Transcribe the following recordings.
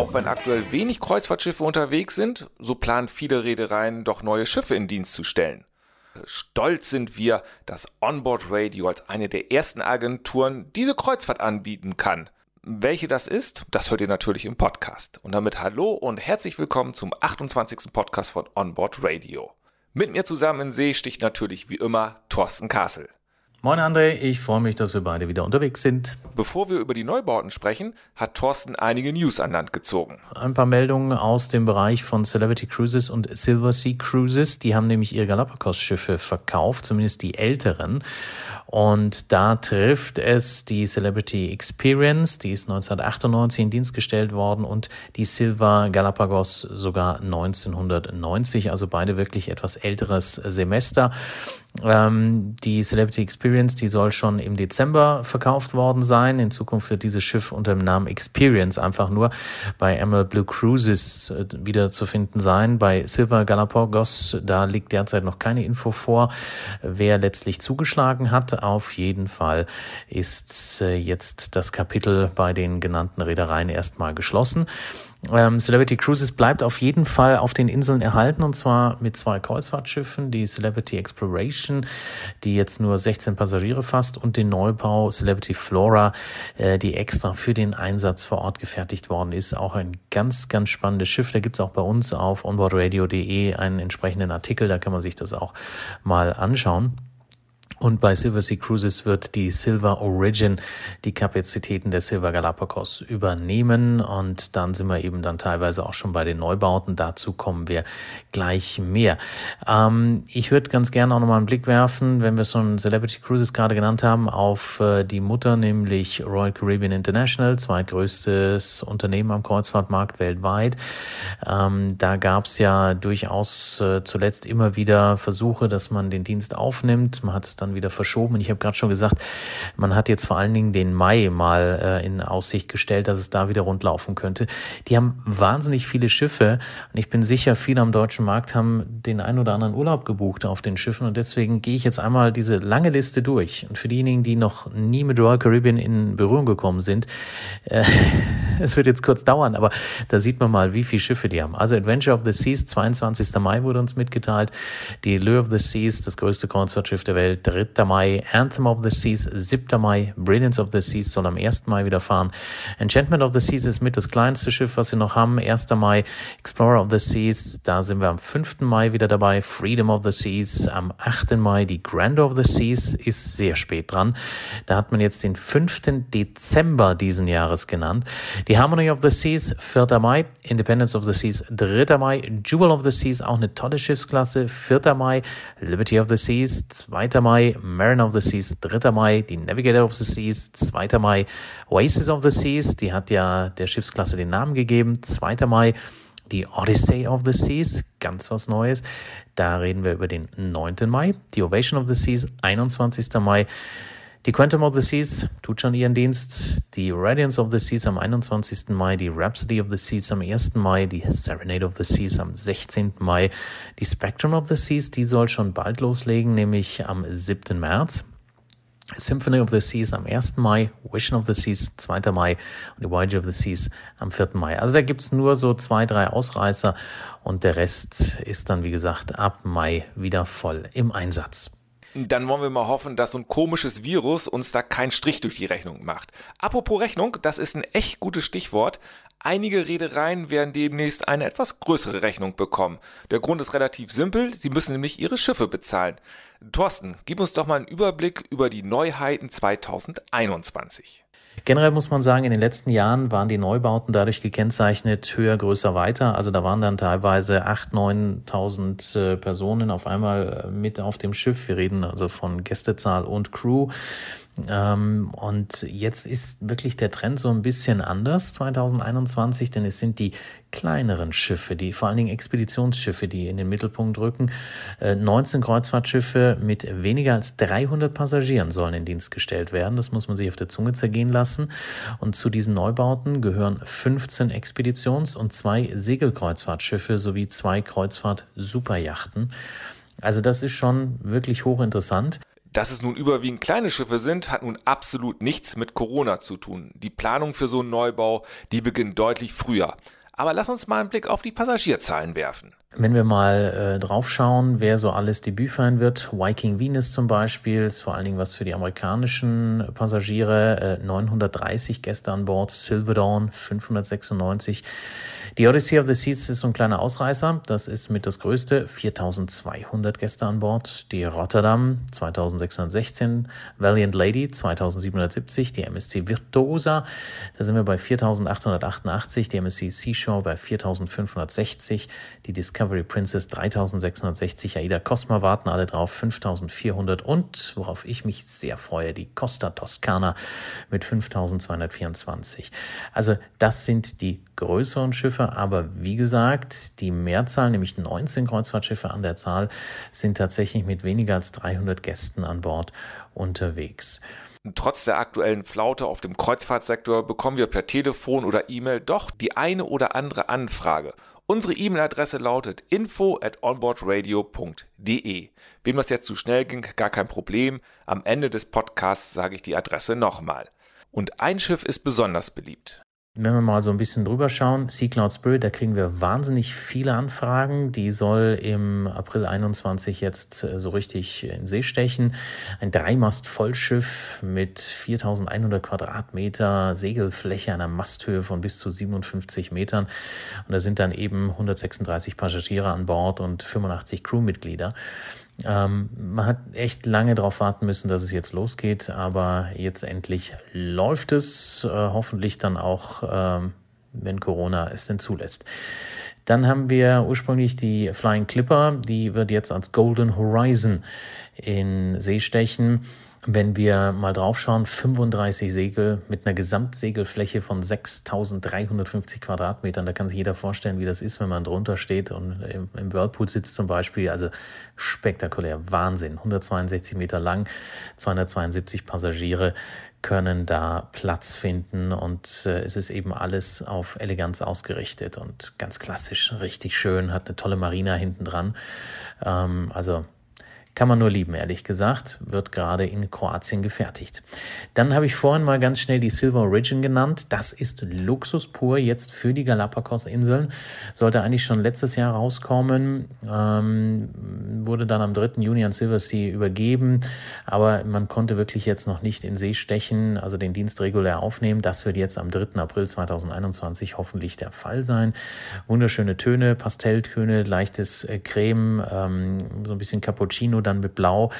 Auch wenn aktuell wenig Kreuzfahrtschiffe unterwegs sind, so planen viele Reedereien doch neue Schiffe in Dienst zu stellen. Stolz sind wir, dass Onboard Radio als eine der ersten Agenturen diese Kreuzfahrt anbieten kann. Welche das ist, das hört ihr natürlich im Podcast. Und damit hallo und herzlich willkommen zum 28. Podcast von Onboard Radio. Mit mir zusammen in See sticht natürlich wie immer Thorsten Kassel. Moin André, ich freue mich, dass wir beide wieder unterwegs sind. Bevor wir über die Neubauten sprechen, hat Thorsten einige News an Land gezogen. Ein paar Meldungen aus dem Bereich von Celebrity Cruises und Silver Sea Cruises. Die haben nämlich ihre Galapagos-Schiffe verkauft, zumindest die älteren. Und da trifft es die Celebrity Experience, die ist 1998 in Dienst gestellt worden und die Silver Galapagos sogar 1990, also beide wirklich etwas älteres Semester. Ähm, die Celebrity Experience, die soll schon im Dezember verkauft worden sein. In Zukunft wird dieses Schiff unter dem Namen Experience einfach nur bei Emerald Blue Cruises äh, wieder zu finden sein. Bei Silver Galapagos, da liegt derzeit noch keine Info vor, wer letztlich zugeschlagen hat. Auf jeden Fall ist äh, jetzt das Kapitel bei den genannten Reedereien erstmal geschlossen. Ähm, Celebrity Cruises bleibt auf jeden Fall auf den Inseln erhalten und zwar mit zwei Kreuzfahrtschiffen, die Celebrity Exploration, die jetzt nur 16 Passagiere fasst und den Neubau Celebrity Flora, äh, die extra für den Einsatz vor Ort gefertigt worden ist. Auch ein ganz, ganz spannendes Schiff. Da gibt's auch bei uns auf onboardradio.de einen entsprechenden Artikel, da kann man sich das auch mal anschauen. Und bei Silver Sea Cruises wird die Silver Origin die Kapazitäten der Silver Galapagos übernehmen. Und dann sind wir eben dann teilweise auch schon bei den Neubauten. Dazu kommen wir gleich mehr. Ähm, ich würde ganz gerne auch nochmal einen Blick werfen, wenn wir schon Celebrity Cruises gerade genannt haben, auf äh, die Mutter, nämlich Royal Caribbean International, zweitgrößtes Unternehmen am Kreuzfahrtmarkt weltweit. Ähm, da gab es ja durchaus äh, zuletzt immer wieder Versuche, dass man den Dienst aufnimmt. Man hat es dann dann wieder verschoben. Und ich habe gerade schon gesagt, man hat jetzt vor allen Dingen den Mai mal äh, in Aussicht gestellt, dass es da wieder rundlaufen könnte. Die haben wahnsinnig viele Schiffe und ich bin sicher, viele am deutschen Markt haben den ein oder anderen Urlaub gebucht auf den Schiffen und deswegen gehe ich jetzt einmal diese lange Liste durch. Und für diejenigen, die noch nie mit Royal Caribbean in Berührung gekommen sind, äh, es wird jetzt kurz dauern, aber da sieht man mal, wie viele Schiffe die haben. Also Adventure of the Seas, 22. Mai wurde uns mitgeteilt. Die Lure of the Seas, das größte Kreuzfahrtschiff der Welt, 3. Mai. Anthem of the Seas, 7. Mai. Brilliance of the Seas soll am 1. Mai wieder fahren. Enchantment of the Seas ist mit das kleinste Schiff, was sie noch haben. 1. Mai. Explorer of the Seas, da sind wir am 5. Mai wieder dabei. Freedom of the Seas am 8. Mai. Die Grandeur of the Seas ist sehr spät dran. Da hat man jetzt den 5. Dezember diesen Jahres genannt. Die Harmony of the Seas, 4. Mai, Independence of the Seas, 3. Mai, Jewel of the Seas, auch eine tolle Schiffsklasse, 4. Mai, Liberty of the Seas, 2. Mai, Mariner of the Seas, 3. Mai, die Navigator of the Seas, 2. Mai, Oasis of the Seas, die hat ja der Schiffsklasse den Namen gegeben, 2. Mai, die Odyssey of the Seas, ganz was Neues. Da reden wir über den 9. Mai. Die Ovation of the Seas, 21. Mai. Die Quantum of the Seas tut schon ihren Dienst. Die Radiance of the Seas am 21. Mai, die Rhapsody of the Seas am 1. Mai, die Serenade of the Seas am 16. Mai, die Spectrum of the Seas, die soll schon bald loslegen, nämlich am 7. März. Symphony of the Seas am 1. Mai, Vision of the Seas 2. Mai und die Voyage of the Seas am 4. Mai. Also da gibt's nur so zwei, drei Ausreißer und der Rest ist dann, wie gesagt, ab Mai wieder voll im Einsatz. Dann wollen wir mal hoffen, dass so ein komisches Virus uns da keinen Strich durch die Rechnung macht. Apropos Rechnung, das ist ein echt gutes Stichwort. Einige Reedereien werden demnächst eine etwas größere Rechnung bekommen. Der Grund ist relativ simpel, sie müssen nämlich ihre Schiffe bezahlen. Thorsten, gib uns doch mal einen Überblick über die Neuheiten 2021. Generell muss man sagen, in den letzten Jahren waren die Neubauten dadurch gekennzeichnet, höher, größer, weiter. Also da waren dann teilweise 8.000, 9.000 äh, Personen auf einmal äh, mit auf dem Schiff. Wir reden also von Gästezahl und Crew. Ähm, und jetzt ist wirklich der Trend so ein bisschen anders 2021, denn es sind die kleineren Schiffe, die vor allen Dingen Expeditionsschiffe, die in den Mittelpunkt rücken. 19 äh, Kreuzfahrtschiffe mit weniger als 300 Passagieren sollen in Dienst gestellt werden. Das muss man sich auf der Zunge zergehen lassen. Und zu diesen Neubauten gehören 15 Expeditions- und zwei Segelkreuzfahrtschiffe sowie zwei Kreuzfahrt-Superjachten. Also das ist schon wirklich hochinteressant. Dass es nun überwiegend kleine Schiffe sind, hat nun absolut nichts mit Corona zu tun. Die Planung für so einen Neubau, die beginnt deutlich früher. Aber lass uns mal einen Blick auf die Passagierzahlen werfen. Wenn wir mal äh, draufschauen, wer so alles Debüt feiern wird, Viking Venus zum Beispiel, ist vor allen Dingen was für die amerikanischen Passagiere, äh, 930 Gäste an Bord, Silver Dawn 596. Die Odyssey of the Seas ist so ein kleiner Ausreißer. Das ist mit das größte. 4200 Gäste an Bord. Die Rotterdam 2616. Valiant Lady 2770. Die MSC Virtuosa. Da sind wir bei 4888. Die MSC Seashore bei 4560. Die Discovery Princess 3660. Aida Cosma warten alle drauf. 5400. Und worauf ich mich sehr freue, die Costa Toscana mit 5224. Also das sind die größeren Schiffe, aber wie gesagt, die Mehrzahl, nämlich 19 Kreuzfahrtschiffe an der Zahl, sind tatsächlich mit weniger als 300 Gästen an Bord unterwegs. Trotz der aktuellen Flaute auf dem Kreuzfahrtsektor bekommen wir per Telefon oder E-Mail doch die eine oder andere Anfrage. Unsere E-Mail-Adresse lautet info at onboardradio.de. Wem das jetzt zu schnell ging, gar kein Problem. Am Ende des Podcasts sage ich die Adresse nochmal. Und ein Schiff ist besonders beliebt. Wenn wir mal so ein bisschen drüber schauen, Sea Cloud Spirit, da kriegen wir wahnsinnig viele Anfragen. Die soll im April 21 jetzt äh, so richtig in See stechen. Ein Dreimast-Vollschiff mit 4100 Quadratmeter Segelfläche, einer Masthöhe von bis zu 57 Metern. Und da sind dann eben 136 Passagiere an Bord und 85 Crewmitglieder. Ähm, man hat echt lange darauf warten müssen, dass es jetzt losgeht, aber jetzt endlich läuft es, äh, hoffentlich dann auch, ähm, wenn Corona es denn zulässt. Dann haben wir ursprünglich die Flying Clipper, die wird jetzt als Golden Horizon in See stechen. Wenn wir mal draufschauen, 35 Segel mit einer Gesamtsegelfläche von 6350 Quadratmetern. Da kann sich jeder vorstellen, wie das ist, wenn man drunter steht und im, im Whirlpool sitzt zum Beispiel. Also spektakulär, Wahnsinn. 162 Meter lang, 272 Passagiere können da Platz finden und äh, es ist eben alles auf Eleganz ausgerichtet und ganz klassisch, richtig schön, hat eine tolle Marina hinten dran. Ähm, also kann man nur lieben, ehrlich gesagt. Wird gerade in Kroatien gefertigt. Dann habe ich vorhin mal ganz schnell die Silver Origin genannt. Das ist Luxus pur jetzt für die Galapagos-Inseln. Sollte eigentlich schon letztes Jahr rauskommen. Ähm, wurde dann am 3. Juni an Silver Sea übergeben. Aber man konnte wirklich jetzt noch nicht in See stechen, also den Dienst regulär aufnehmen. Das wird jetzt am 3. April 2021 hoffentlich der Fall sein. Wunderschöne Töne, Pastelltöne, leichtes äh, Creme, ähm, so ein bisschen Cappuccino dann mit Blau,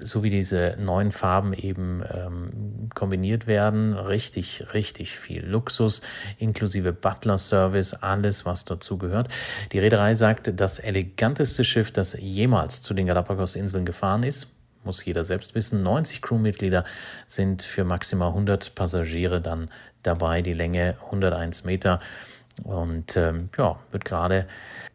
so wie diese neuen Farben eben ähm, kombiniert werden. Richtig, richtig viel Luxus, inklusive Butler-Service, alles, was dazu gehört. Die Reederei sagt, das eleganteste Schiff, das jemals zu den Galapagos-Inseln gefahren ist, muss jeder selbst wissen. 90 Crewmitglieder sind für maximal 100 Passagiere dann dabei, die Länge 101 Meter. Und ähm, ja, wird gerade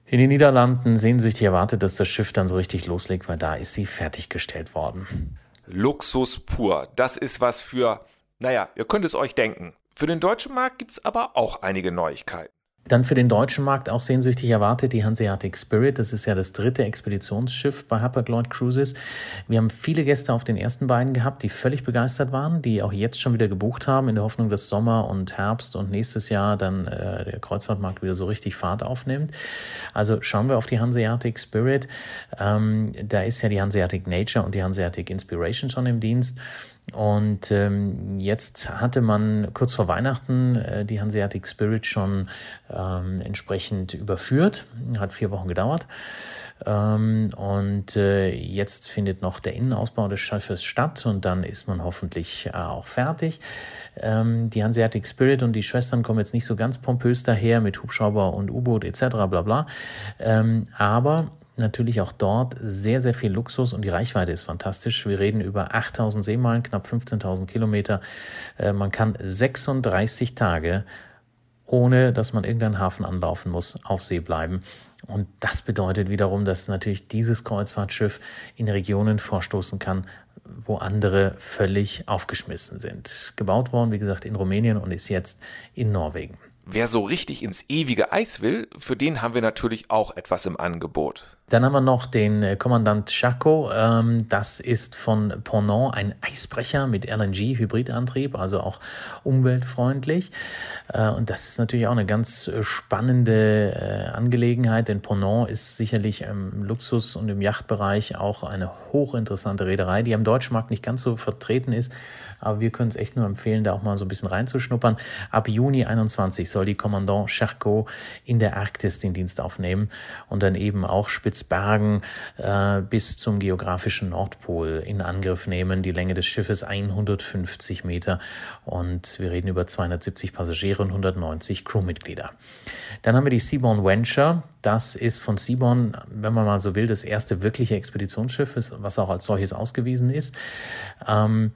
in den Niederlanden sehnsüchtig erwartet, dass das Schiff dann so richtig loslegt, weil da ist sie fertiggestellt worden. Luxus pur. Das ist was für, naja, ihr könnt es euch denken. Für den deutschen Markt gibt es aber auch einige Neuigkeiten. Dann für den deutschen Markt auch sehnsüchtig erwartet die Hanseatic Spirit. Das ist ja das dritte Expeditionsschiff bei Hapag-Lloyd Cruises. Wir haben viele Gäste auf den ersten beiden gehabt, die völlig begeistert waren, die auch jetzt schon wieder gebucht haben, in der Hoffnung, dass Sommer und Herbst und nächstes Jahr dann äh, der Kreuzfahrtmarkt wieder so richtig Fahrt aufnimmt. Also schauen wir auf die Hanseatic Spirit. Ähm, da ist ja die Hanseatic Nature und die Hanseatic Inspiration schon im Dienst. Und ähm, jetzt hatte man kurz vor Weihnachten äh, die Hanseatic Spirit schon ähm, entsprechend überführt. Hat vier Wochen gedauert. Ähm, und äh, jetzt findet noch der Innenausbau des Schiffes statt und dann ist man hoffentlich äh, auch fertig. Ähm, die Hanseatic Spirit und die Schwestern kommen jetzt nicht so ganz pompös daher mit Hubschrauber und U-Boot etc. bla bla. Ähm, aber natürlich auch dort sehr, sehr viel Luxus und die Reichweite ist fantastisch. Wir reden über 8000 Seemeilen, knapp 15.000 Kilometer. Äh, man kann 36 Tage, ohne dass man irgendeinen Hafen anlaufen muss, auf See bleiben. Und das bedeutet wiederum, dass natürlich dieses Kreuzfahrtschiff in Regionen vorstoßen kann, wo andere völlig aufgeschmissen sind. Gebaut worden, wie gesagt, in Rumänien und ist jetzt in Norwegen. Wer so richtig ins ewige Eis will, für den haben wir natürlich auch etwas im Angebot. Dann haben wir noch den äh, Kommandant Chaco. Ähm, das ist von Ponant ein Eisbrecher mit LNG-Hybridantrieb, also auch umweltfreundlich. Äh, und das ist natürlich auch eine ganz äh, spannende Angelegenheit, denn Ponant ist sicherlich im Luxus- und im Yachtbereich auch eine hochinteressante Reederei, die am deutschen Markt nicht ganz so vertreten ist. Aber wir können es echt nur empfehlen, da auch mal so ein bisschen reinzuschnuppern. Ab Juni 21 soll die Kommandant Charcot in der Arktis den Dienst aufnehmen und dann eben auch Spitzbergen äh, bis zum geografischen Nordpol in Angriff nehmen. Die Länge des Schiffes 150 Meter und wir reden über 270 Passagiere und 190 Crewmitglieder. Dann haben wir die Seaborn Venture. Das ist von Seaborn, wenn man mal so will, das erste wirkliche Expeditionsschiff, was auch als solches ausgewiesen ist. Ähm,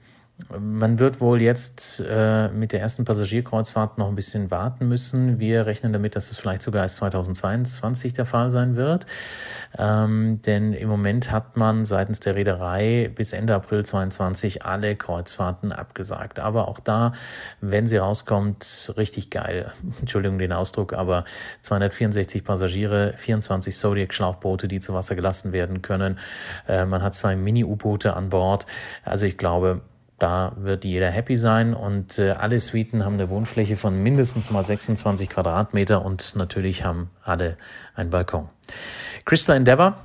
man wird wohl jetzt äh, mit der ersten Passagierkreuzfahrt noch ein bisschen warten müssen. Wir rechnen damit, dass es vielleicht sogar erst 2022 der Fall sein wird. Ähm, denn im Moment hat man seitens der Reederei bis Ende April 22 alle Kreuzfahrten abgesagt. Aber auch da, wenn sie rauskommt, richtig geil. Entschuldigung den Ausdruck, aber 264 Passagiere, 24 Zodiac-Schlauchboote, die zu Wasser gelassen werden können. Äh, man hat zwei Mini-U-Boote an Bord. Also ich glaube, da wird jeder happy sein und äh, alle Suiten haben eine Wohnfläche von mindestens mal 26 Quadratmeter und natürlich haben alle einen Balkon. Crystal Endeavor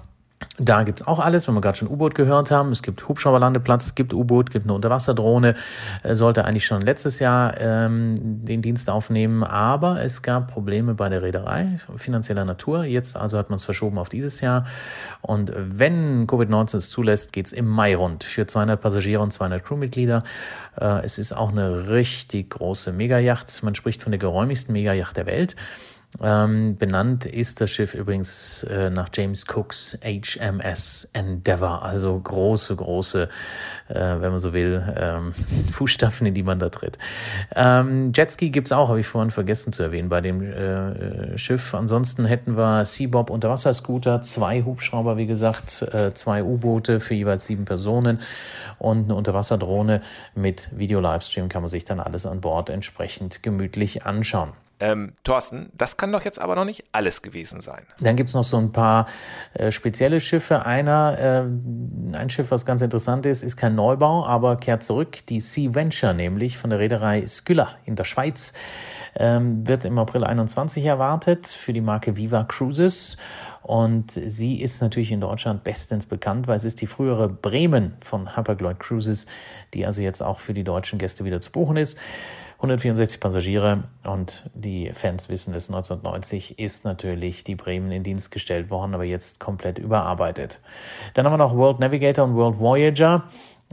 da gibt's auch alles, wenn wir gerade schon U-Boot gehört haben. Es gibt Hubschrauberlandeplatz, es gibt U-Boot, gibt eine Unterwasserdrohne. Äh, sollte eigentlich schon letztes Jahr ähm, den Dienst aufnehmen, aber es gab Probleme bei der Reederei finanzieller Natur. Jetzt also hat man es verschoben auf dieses Jahr. Und wenn Covid-19 es zulässt, geht's im Mai rund für 200 Passagiere und 200 Crewmitglieder. Äh, es ist auch eine richtig große Megayacht. Man spricht von der geräumigsten Megayacht der Welt. Ähm, benannt ist das Schiff übrigens äh, nach James Cooks HMS Endeavour, also große, große, äh, wenn man so will, ähm, Fußstapfen, in die man da tritt. Ähm, Jetski gibt's auch, habe ich vorhin vergessen zu erwähnen, bei dem äh, Schiff. Ansonsten hätten wir Seabob Unterwasserscooter, zwei Hubschrauber, wie gesagt, äh, zwei U-Boote für jeweils sieben Personen und eine Unterwasserdrohne mit Video-Livestream kann man sich dann alles an Bord entsprechend gemütlich anschauen. Ähm, Thorsten, das kann doch jetzt aber noch nicht alles gewesen sein. Dann gibt's noch so ein paar äh, spezielle Schiffe. Einer, äh, ein Schiff, was ganz interessant ist, ist kein Neubau, aber kehrt zurück. Die Sea Venture, nämlich von der Reederei Skylla in der Schweiz, ähm, wird im April 21 erwartet für die Marke Viva Cruises. Und sie ist natürlich in Deutschland bestens bekannt, weil es ist die frühere Bremen von Hapag-Lloyd Cruises, die also jetzt auch für die deutschen Gäste wieder zu buchen ist. 164 Passagiere und die Fans wissen es, 1990 ist natürlich die Bremen in Dienst gestellt worden, aber jetzt komplett überarbeitet. Dann haben wir noch World Navigator und World Voyager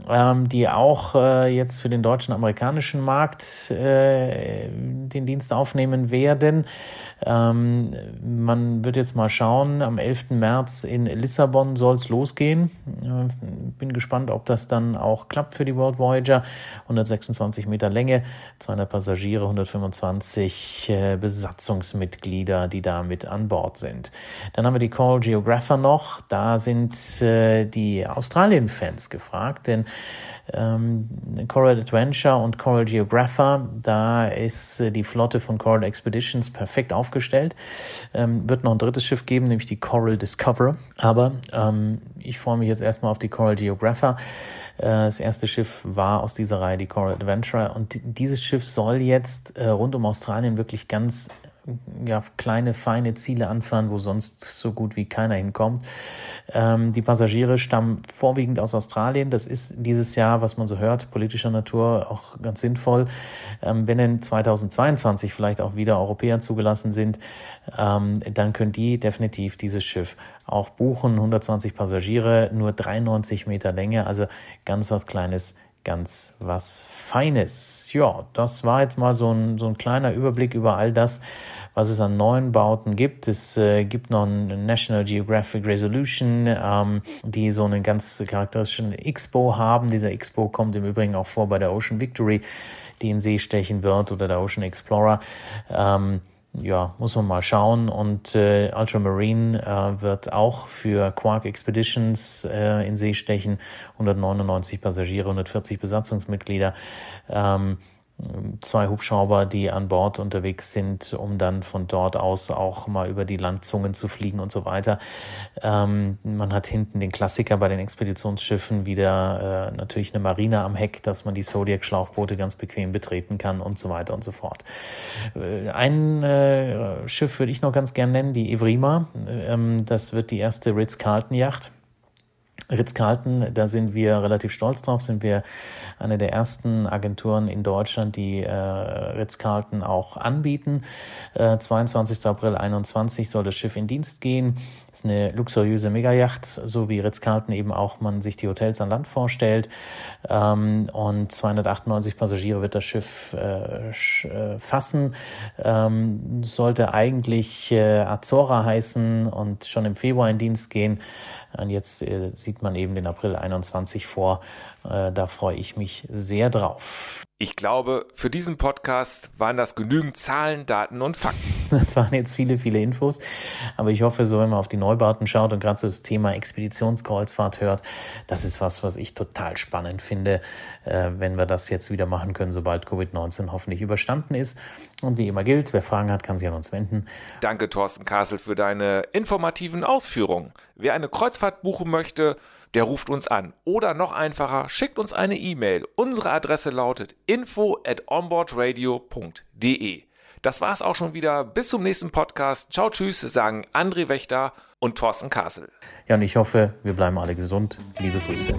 ähm, die auch äh, jetzt für den deutschen amerikanischen Markt äh, den Dienst aufnehmen werden. Ähm, man wird jetzt mal schauen, am 11. März in Lissabon soll es losgehen. Äh, bin gespannt, ob das dann auch klappt für die World Voyager. 126 Meter Länge, 200 Passagiere, 125 äh, Besatzungsmitglieder, die da mit an Bord sind. Dann haben wir die Call Geographer noch. Da sind äh, die Australien-Fans gefragt, denn ähm, Coral Adventure und Coral Geographer, da ist äh, die Flotte von Coral Expeditions perfekt aufgestellt. Ähm, wird noch ein drittes Schiff geben, nämlich die Coral Discoverer. Aber ähm, ich freue mich jetzt erstmal auf die Coral Geographer. Äh, das erste Schiff war aus dieser Reihe die Coral Adventure und dieses Schiff soll jetzt äh, rund um Australien wirklich ganz ja, kleine, feine Ziele anfahren, wo sonst so gut wie keiner hinkommt. Ähm, die Passagiere stammen vorwiegend aus Australien. Das ist dieses Jahr, was man so hört, politischer Natur auch ganz sinnvoll. Ähm, wenn in 2022 vielleicht auch wieder Europäer zugelassen sind, ähm, dann können die definitiv dieses Schiff auch buchen. 120 Passagiere, nur 93 Meter Länge, also ganz was Kleines ganz was Feines. Ja, das war jetzt mal so ein, so ein kleiner Überblick über all das, was es an neuen Bauten gibt. Es äh, gibt noch ein National Geographic Resolution, ähm, die so einen ganz charakteristischen Expo haben. Dieser Expo kommt im Übrigen auch vor bei der Ocean Victory, die in See stechen wird, oder der Ocean Explorer. Ähm, ja, muss man mal schauen. Und äh, Ultramarine äh, wird auch für Quark Expeditions äh, in See stechen. 199 Passagiere, 140 Besatzungsmitglieder. Ähm, zwei Hubschrauber, die an Bord unterwegs sind, um dann von dort aus auch mal über die Landzungen zu fliegen und so weiter. Ähm, man hat hinten den Klassiker bei den Expeditionsschiffen wieder äh, natürlich eine Marine am Heck, dass man die Zodiac-Schlauchboote ganz bequem betreten kann und so weiter und so fort. Äh, ein äh, Schiff würde ich noch ganz gern nennen, die Evrima. Ähm, das wird die erste Ritz-Carlton-Yacht. Ritz-Carlton, da sind wir relativ stolz drauf, sind wir eine der ersten Agenturen in Deutschland, die äh, Ritz-Carlton auch anbieten. Äh, 22. April 21 soll das Schiff in Dienst gehen. Das ist eine luxuriöse Megayacht, so wie Ritz-Carlton eben auch man sich die Hotels an Land vorstellt. Ähm, und 298 Passagiere wird das Schiff äh, äh, fassen. Ähm, sollte eigentlich äh, Azora heißen und schon im Februar in Dienst gehen. Und jetzt äh, sieht man eben den April 21 vor. Äh, da freue ich mich sehr drauf. Ich glaube, für diesen Podcast waren das genügend Zahlen, Daten und Fakten. Das waren jetzt viele, viele Infos. Aber ich hoffe, so wenn man auf die Neubauten schaut und gerade so das Thema Expeditionskreuzfahrt hört, das ist was, was ich total spannend finde, äh, wenn wir das jetzt wieder machen können, sobald Covid-19 hoffentlich überstanden ist. Und wie immer gilt, wer Fragen hat, kann sich an uns wenden. Danke, Thorsten Kassel, für deine informativen Ausführungen. Wer eine Kreuzfahrt buchen möchte, der ruft uns an. Oder noch einfacher, schickt uns eine E-Mail. Unsere Adresse lautet info at onboardradio.de. Das war's auch schon wieder. Bis zum nächsten Podcast. Ciao, tschüss, sagen André Wächter und Thorsten Kassel. Ja, und ich hoffe, wir bleiben alle gesund. Liebe Grüße.